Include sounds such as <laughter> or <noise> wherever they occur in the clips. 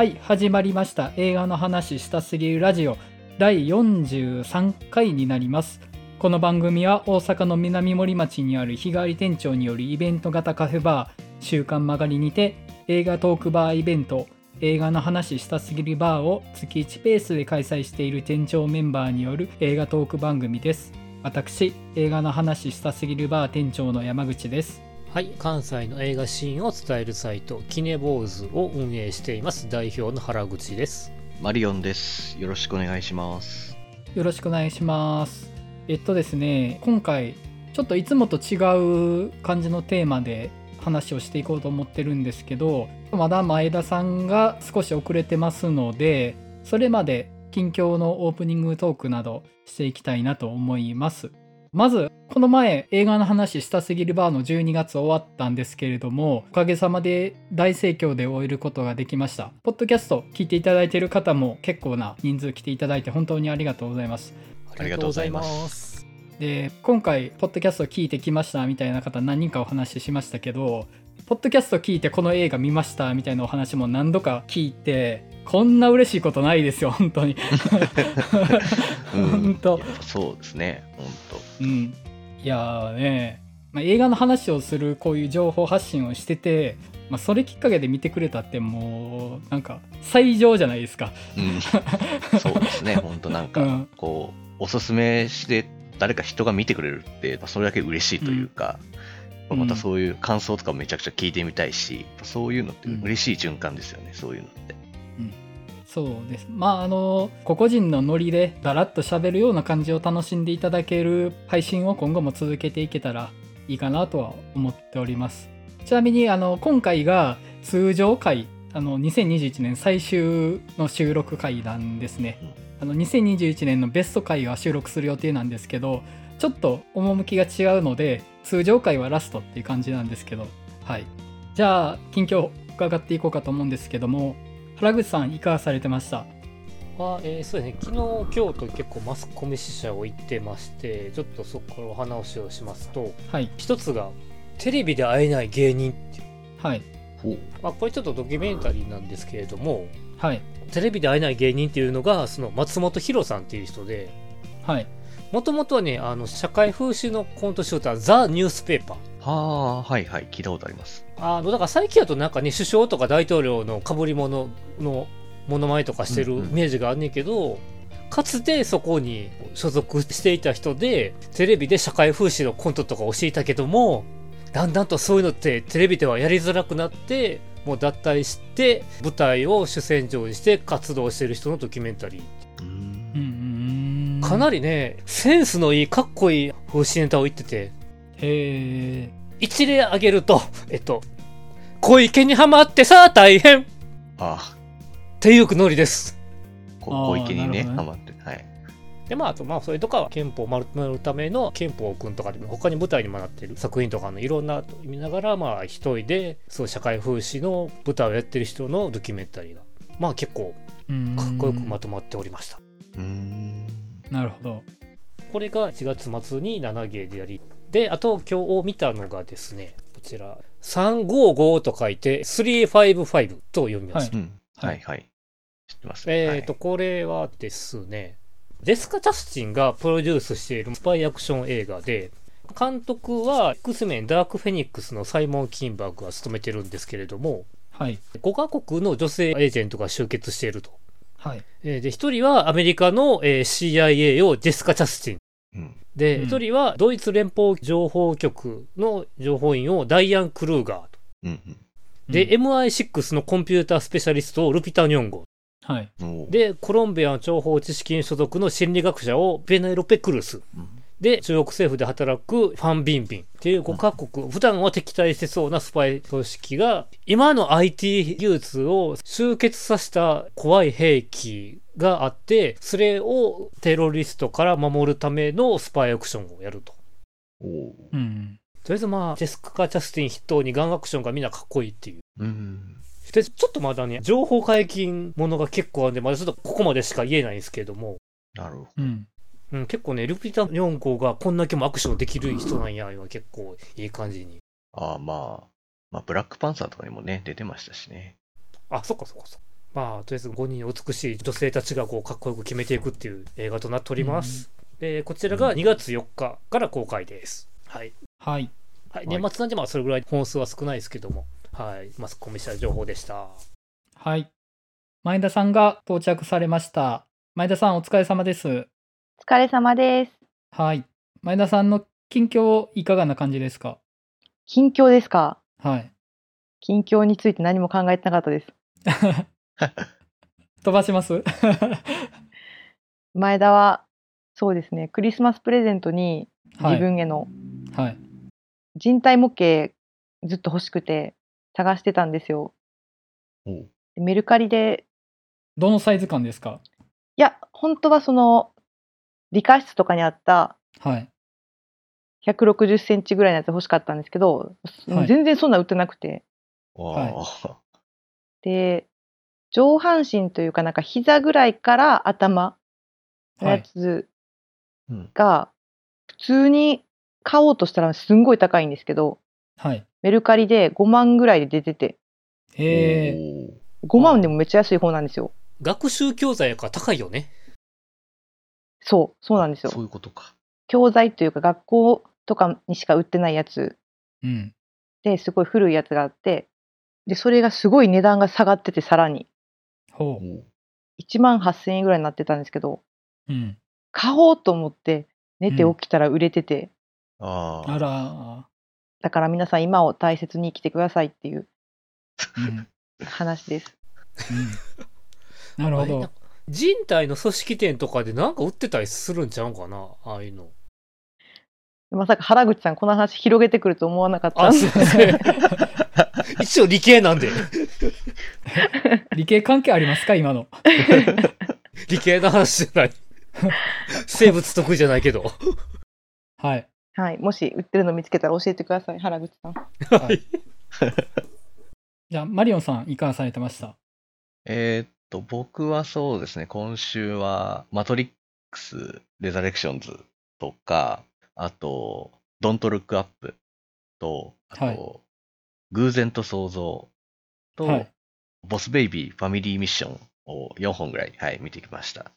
はい始まりました。映画の話したすぎるラジオ。第43回になります。この番組は大阪の南森町にある日替わり店長によるイベント型カフェバー週刊曲がりにて映画トークバーイベント映画の話したすぎるバーを月1ペースで開催している店長メンバーによる映画トーク番組です。私映画の話したすぎるバー店長の山口です。はい、関西の映画シーンを伝えるサイト、キネボーズを運営しています、代表の原口です。マリオンです。よろしくお願いします。よろしくお願いしますえっとですね今回ちょっといつもと違う感じのテーマで話をしていこうと思ってるんですけどまだ前田さんが少し遅れてますのでそれまで近況のオープニングトークなどしていきたいなと思いますまずこの前映画の話したすぎるバーの12月終わったんですけれどもおかげさまで大盛況で終えることができました。ポッドキャスト聞いていただいている方も結構な人数来ていただいて本当にありがとうございます。ありがとうございますす。で今回ポッドキャスト聞いてきましたみたいな方何人かお話ししましたけどポッドキャスト聞いてこの映画見ましたみたいなお話も何度か聞いてこんな嬉しいことないですよ本当に <laughs> 本当そうですね。本うんいやーね、まあ、映画の話をするこういう情報発信をしてて、まあ、それきっかけで見てくれたってもうなんか最上じゃないですか当。うん。そうですね。本当なんか、うんこう、おすすめして誰か人が見てくれるって、まあそれだけ嬉しいというか、うんまたそういう感想とかもめちゃくちゃ聞いてみたいし、そういうのって嬉しい循環ですよね。そういうのって。そうです。まああの個々人のノリでだらっと喋るような感じを楽しんでいただける配信を今後も続けていけたらいいかなとは思っております。ちなみにあの今回が通常回あの2021年最終の収録回なんですね。あの2021年のベスト回は収録する予定なんですけどちょっと趣が違うので通常回はラストっていう感じなんですけど。はい。じゃあ近況伺っていこうかと思うんですけども原口さんいかがされてました？は、えーそうですね、昨日、京都結構マスコミ支社を行ってまして、ちょっとそこのお話をしますと、はい。一つが、テレビで会えない芸人っていう、はい。まあ、これちょっとドキュメンタリーなんですけれども、はい。テレビで会えない芸人っていうのが、その松本博さんっていう人で、はい。もともとはね、あの社会風刺のコントシューター、ザ・ニュースペーパー。はあ、はいはい。聞いたことあります。あのだから最近だとなんかね首相とか大統領のかぶり物のものまねとかしてるうんうんイメージがあんねんけど、かつてそこに所属していた人でテレビで社会風刺のコントとか教えたけどもだんだんとそういうのってテレビではやりづらくなってもう脱退して舞台を主戦場にして活動してる人のドキュメンタリうーんうんうんうんーかなりねセンスのいいかっこいい風刺ネタを言っててへえ一例挙げると <laughs> えっと小池にはまってさあ大変あっていうノリです。小池にね、なるほハマって。はい。で、まあ、あと、まあ、それとかは憲法を丸めるための憲法くんとかでも、他に舞台にもなってる作品とかのいろんな見ながら、まあ、一人で、そう、社会風刺の舞台をやってる人のドキュメンタリーが、まあ、結構、うんかっこよくまとまっておりました。うーん。なるほどこれが1月末に7芸でやり、で、あと、今日見たのがですね、こちら、355と書いて、355と読みます。うん。ははいいはい。知ってます。えっ、と、これはですね、ジェスカ・チャスティンがプロデュースしているスパイアクション映画で、監督は X メンダーク・フェニックスのサイモン・キンバーグが務めてるんですけれども、はい5カ国の女性エージェントが集結していると。はいえーで、1人はアメリカの、えー CIA をジェスカ・チャスティン。うん。で、うん1人はドイツ連邦情報局の情報員をダイアン・クルーガーと。うんうん。で、うん MI6 のコンピュータースペシャリストをルピタ・ニョンゴ。はいで、コロンビアの諜報知識院所属の心理学者をベネロペ・クルス。うんで、中国政府で働くファン・ビンビンっていう5カ国、普段は敵対してそうなスパイ組織が、今の IT 技術を集結させた怖い兵器があって、それをテロリストから守るためのスパイアクションをやると。とりあえずまあ、ジェスカ・チャスティン筆頭にガンアクションがみんなかっこいいっていう。うん。で、ちょっとまだね、情報解禁ものが結構あるんで、まだちょっとここまでしか言えないんですけれども、なるほど。うんうん、結構ね、ルピタ4号がこんだけもアクションできる人なんや、は結構いい感じに。ああ、まあ、まあ、ブラックパンサーとかにもね、出てましたしね。あ、そっかそっかそっか。まあ、とりあえず5人の美しい女性たちがこうかっこよく決めていくっていう映画となっております。で、こちらが2月4日から公開です。はい。はい。はい、年末なんでまあそれぐらい本数は少ないですけども、はい、マスコミした情報でした。はい。前田さんが到着されました。前田さんお疲れ様です。お疲れ様です。はい。前田さんの近況いかがな感じですか？近況ですか？はい。近況について何も考えてなかったです。<laughs> <laughs> 飛ばします？前田は、そうですね、クリスマスプレゼントにはい自分へのはい。人体模型ずっと欲しくて探してたんですよ。メルカリで、どのサイズ感ですか？いや、本当はその、理科室とかにあったはい。160センチぐらいのやつ欲しかったんですけど、はい全然そんな売ってなくて。で、上半身というかなんか膝ぐらいから頭のやつうん。が、普通に買おうとしたらすんごい高いんですけど、はい。メルカリで5万ぐらいで出てて、へえ。おう5万でもめっちゃ安い方なんですよ。学習教材やから高いよね。そう、そうなんですそうよ。いうことか。教材というか学校とかにしか売ってないやつうん。ですごい古いやつがあって、で、それがすごい値段が下がっててさらにう1万8000円ぐらいになってたんですけど、う。うん。買おうと思って寝て起きたら売れてて、ああ。あら。だから皆さん今を大切に生きてくださいっていううん。話です。うん。なるほど。人体の組織店とかでなんか売ってたりするんちゃうかなああいうの。まさか原口さんこの話広げてくると思わなかったあ、んですいません。<laughs> 一応理系なんで。<laughs> 理系関係ありますか？今の。理系の話じゃない。生物得意じゃないけど。はい。はい、もし売ってるの見つけたら教えてください原口さん。はい。<laughs> じゃあ、マリオンさん、いかがされてました？えーっと、僕はそうですね、今週は、マトリックス・レザレクションズとか、あと、ドント・ルック・アップと、あと、はい偶然と想像と、はいボス・ベイビー・ファミリー・ミッションを4本ぐらい、はい、見てきました。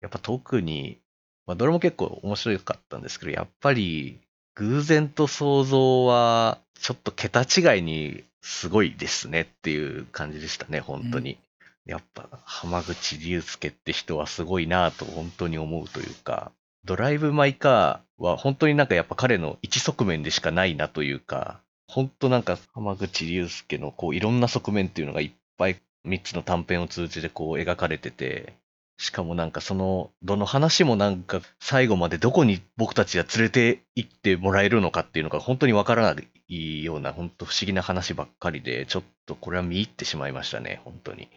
やっぱ特に、まあ、どれも結構面白かったんですけど、やっぱり、偶然と想像は、ちょっと桁違いにすごいですねっていう感じでしたね、本当に。やっぱ、浜口竜介って人はすごいなと本当に思うというか、ドライブ・マイ・カーは本当になんかやっぱ彼の一側面でしかないなというか、本当なんか浜口竜介のこういろんな側面っていうのがいっぱい3つの短編を通じてこう描かれてて、しかもなんかその、どの話もなんか最後までどこに僕たちが連れて行ってもらえるのかっていうのが本当にわからないような本当不思議な話ばっかりで、ちょっとこれは見入ってしまいましたね、本当に。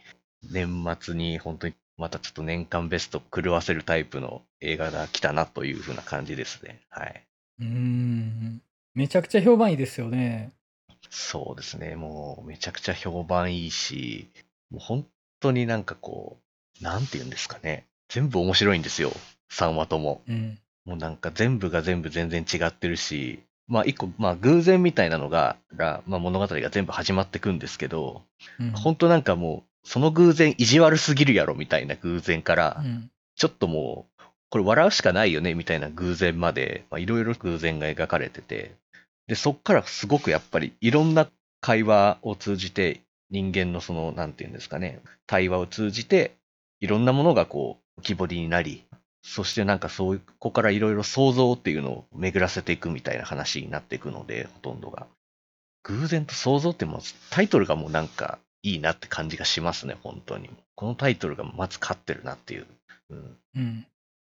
年末に本当にまたちょっと年間ベスト狂わせるタイプの映画が来たなというふうな感じですね。はい。うん。めちゃくちゃ評判いいですよね。そうですね。もうめちゃくちゃ評判いいし、もう本当になんかこう、なんて言うんですかね。全部面白いんですよ。3話とも。うん。もうなんか全部が全部全然違ってるし、まあ一個、まあ偶然みたいなのが、がまあ物語が全部始まってくんですけど、うん。本当なんかもう、その偶然意地悪すぎるやろみたいな偶然からう、ん。ちょっともう、これ笑うしかないよねみたいな偶然まで、まあいろいろ偶然が描かれてて、で、そっからすごくやっぱりいろんな会話を通じて、人間のその、なんていうんですかね、対話を通じて、いろんなものがこう、浮き彫りになり、そしてなんかそういう、ここからいろいろ想像っていうのを巡らせていくみたいな話になっていくので、ほとんどが。偶然と想像ってもうタイトルがもうなんかいいなって感じがしますね、本当に。このタイトルがまず勝ってるなっていう。うん、うん。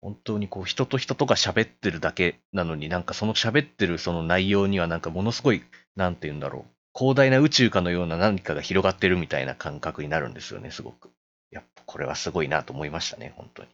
本当にこう人と人とが喋ってるだけなのになんかその喋ってるその内容にはなんかものすごい、なんて言うんだろう。広大な宇宙かのような何かが広がってるみたいな感覚になるんですよね、すごく。やっぱこれはすごいなと思いましたね、本当に。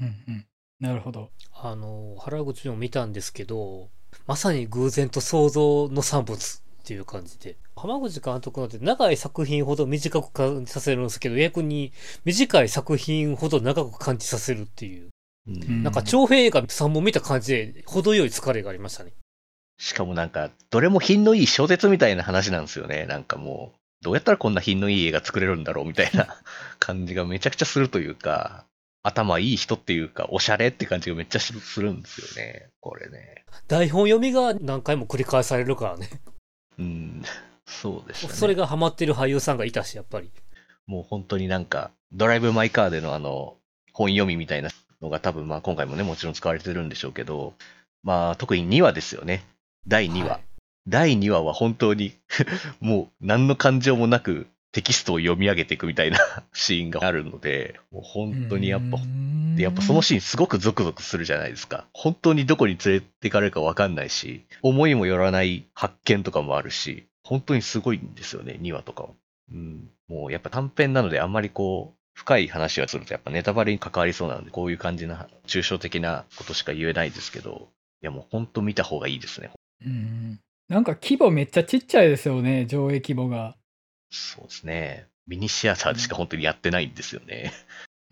うん。うん。なるほど。あの、原口も見たんですけど、まさに偶然と想像の産物っていう感じで。浜口監督なんて長い作品ほど短く感じさせるんですけど、逆に短い作品ほど長く感じさせるっていう。なんか長編映画3本見た感じで、程よい疲れがありましたね。しかもなんか、どれも品のいい小説みたいな話なんですよね。なんかもどうやったらこんな品のいい映画作れるんだろうみたいな <laughs> 感じがめちゃくちゃするというか、頭いい人っていうか、おしゃれって感じがめっちゃするんですよね。これね。台本読みが何回も繰り返されるからね。うん。そうですね。それがハマってる俳優さんがいたし、やっぱり。もう本当になんか、ドライブ・マイ・カーでのあの、本読みみたいなのが多分まあ今回もね、もちろん使われてるんでしょうけど、まあ特に2話ですよね。第2話。はい第2話は本当に <laughs> もう何の感情もなくテキストを読み上げていくみたいな <laughs> シーンがあるので、もう本当にやっぱ、でやっぱそのシーンすごくゾクゾクするじゃないですか。本当にどこに連れてかれるかわかんないし、思いもよらない発見とかもあるし、本当にすごいんですよね、2話とかは。うん。もうやっぱ短編なのであんまりこう、深い話がするとやっぱネタバレに関わりそうなので、こういう感じな抽象的なことしか言えないですけど、いやもう本当見た方がいいですね。うんなんか規模めっちゃちっちゃいですよね、上映規模が。そうですね。ミニシアターでしか本当にやってないんですよね。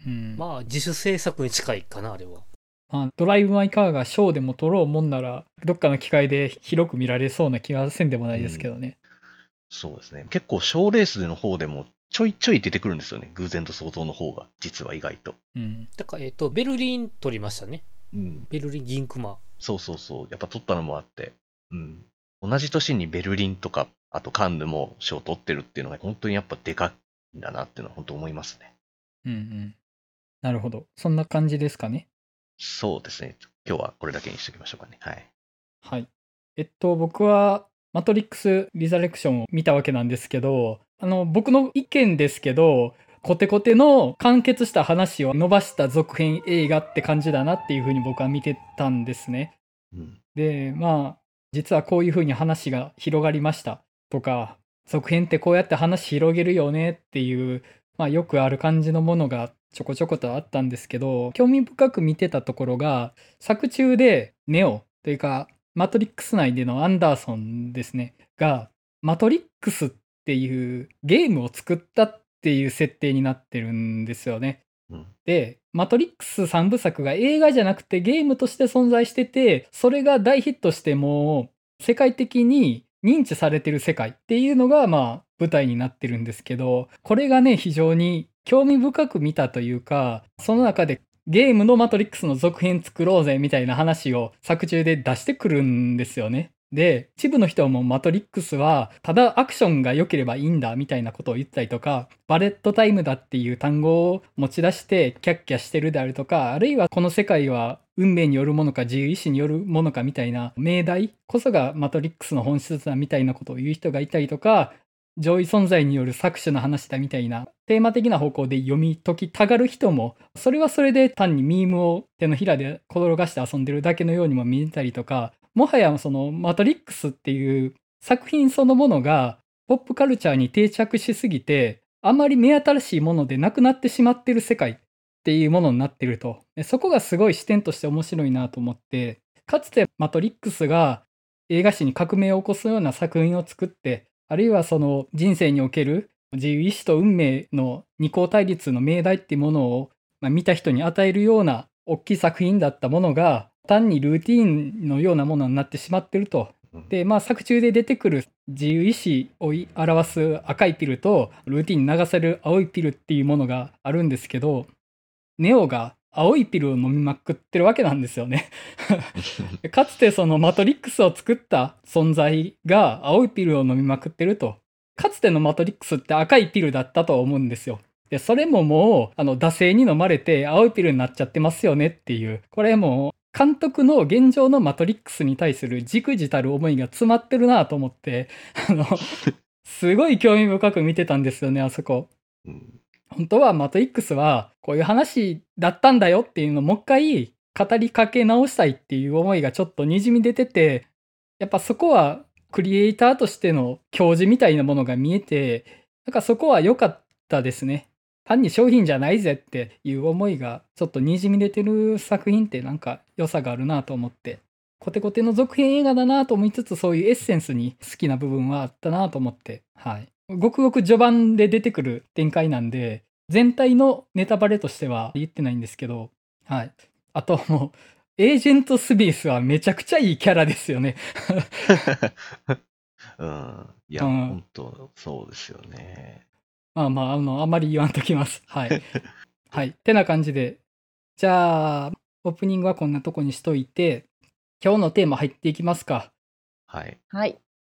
うんままあ、自主制作に近いかな、あれは。あ、ドライブ・マイ・カーがショーでも撮ろうもんなら、どっかの機会で広く見られそうな気はせんでもないですけどね。そうですね。結構賞レースの方でもちょいちょい出てくるんですよね。偶然と想像の方が、実は意外と。うん。だから、えっ、と、ベルリン撮りましたね。うん。ベルリン銀熊。そうそうそう。やっぱ撮ったのもあって。うん。同じ年にベルリンとか、あとカンヌも賞を取ってるっていうのが本当にやっぱでかいんだなっていうのは本当思いますね。うんうん。なるほど。そんな感じですかね。そうですね。今日はこれだけにしておきましょうかね。はい。はい。えっと、僕は、マトリックス・リザレクションを見たわけなんですけど、あの、僕の意見ですけど、コテコテの完結した話を伸ばした続編映画って感じだなっていうふうに僕は見てたんですね。うん。で、まあ、実はこういうふうに話が広がりましたとか、続編ってこうやって話広げるよねっていう、まあよくある感じのものがちょこちょことあったんですけど、興味深く見てたところが、作中でネオというか、マトリックス内でのアンダーソンですね、が、マトリックスっていうゲームを作ったっていう設定になってるんですよね。うん。で、マトリックス3部作が映画じゃなくてゲームとして存在してて、それが大ヒットしてもう世界的に認知されてる世界っていうのがまあ舞台になってるんですけど、これがね、非常に興味深く見たというか、その中でゲームのマトリックスの続編作ろうぜみたいな話を作中で出してくるんですよね。で、一部の人はもうマトリックスはただアクションが良ければいいんだみたいなことを言ったりとか、バレットタイムだっていう単語を持ち出してキャッキャしてるであるとか、あるいはこの世界は運命によるものか自由意志によるものかみたいな命題こそがマトリックスの本質だみたいなことを言う人がいたりとか、上位存在による搾取の話だみたいなテーマ的な方向で読み解きたがる人もそれはそれで単にミームを手のひらで転がして遊んでるだけのようにも見えたりとかもはやそのマトリックスっていう作品そのものがポップカルチャーに定着しすぎてあんまり目新しいものでなくなってしまってる世界っていうものになってると。そこがすごい視点として面白いなと思ってかつてマトリックスが映画史に革命を起こすような作品を作ってあるいはその人生における自由意志と運命の二項対立の命題っていうものを、まあ、見た人に与えるような大きい作品だったものが単にルーティンのようなものになってしまってると。で、まあ作中で出てくる自由意志を表す赤いピルとルーティンに流せる青いピルっていうものがあるんですけど、ネオが青いピルを飲みまくってるわけなんですよね。<laughs> かつてそのマトリックスを作った存在が青いピルを飲みまくってると。かつてのマトリックスって赤いピルだったと思うんですよ。で、それももう、あの、惰性に飲まれて青いピルになっちゃってますよねっていう。これもう、監督の現状のマトリックスに対するじくじたる思いが詰まってるなと思って、あの、<laughs> すごい興味深く見てたんですよね、あそこ。うん本当はマトリックスはこういう話だったんだよっていうのをもう一回語りかけ直したいっていう思いがちょっとにじみ出ててやっぱそこはクリエイターとしての教授みたいなものが見えてなんかそこは良かったですね。単に商品じゃないぜっていう思いがちょっとにじみ出てる作品ってなんか良さがあるなと思ってコテコテの続編映画だなと思いつつそういうエッセンスに好きな部分はあったなと思ってはい。ごくごく序盤で出てくる展開なんで、全体のネタバレとしては言ってないんですけど、はい。あともう、エージェント・スビースはめちゃくちゃいいキャラですよね。<laughs> うん。いや、うん本当そうですよね。まあまあ、あの、あんまり言わんときます。はい。はい。てな感じで、じゃあ、オープニングはこんなとこにしといて、今日のテーマ入っていきますか。はい。はい。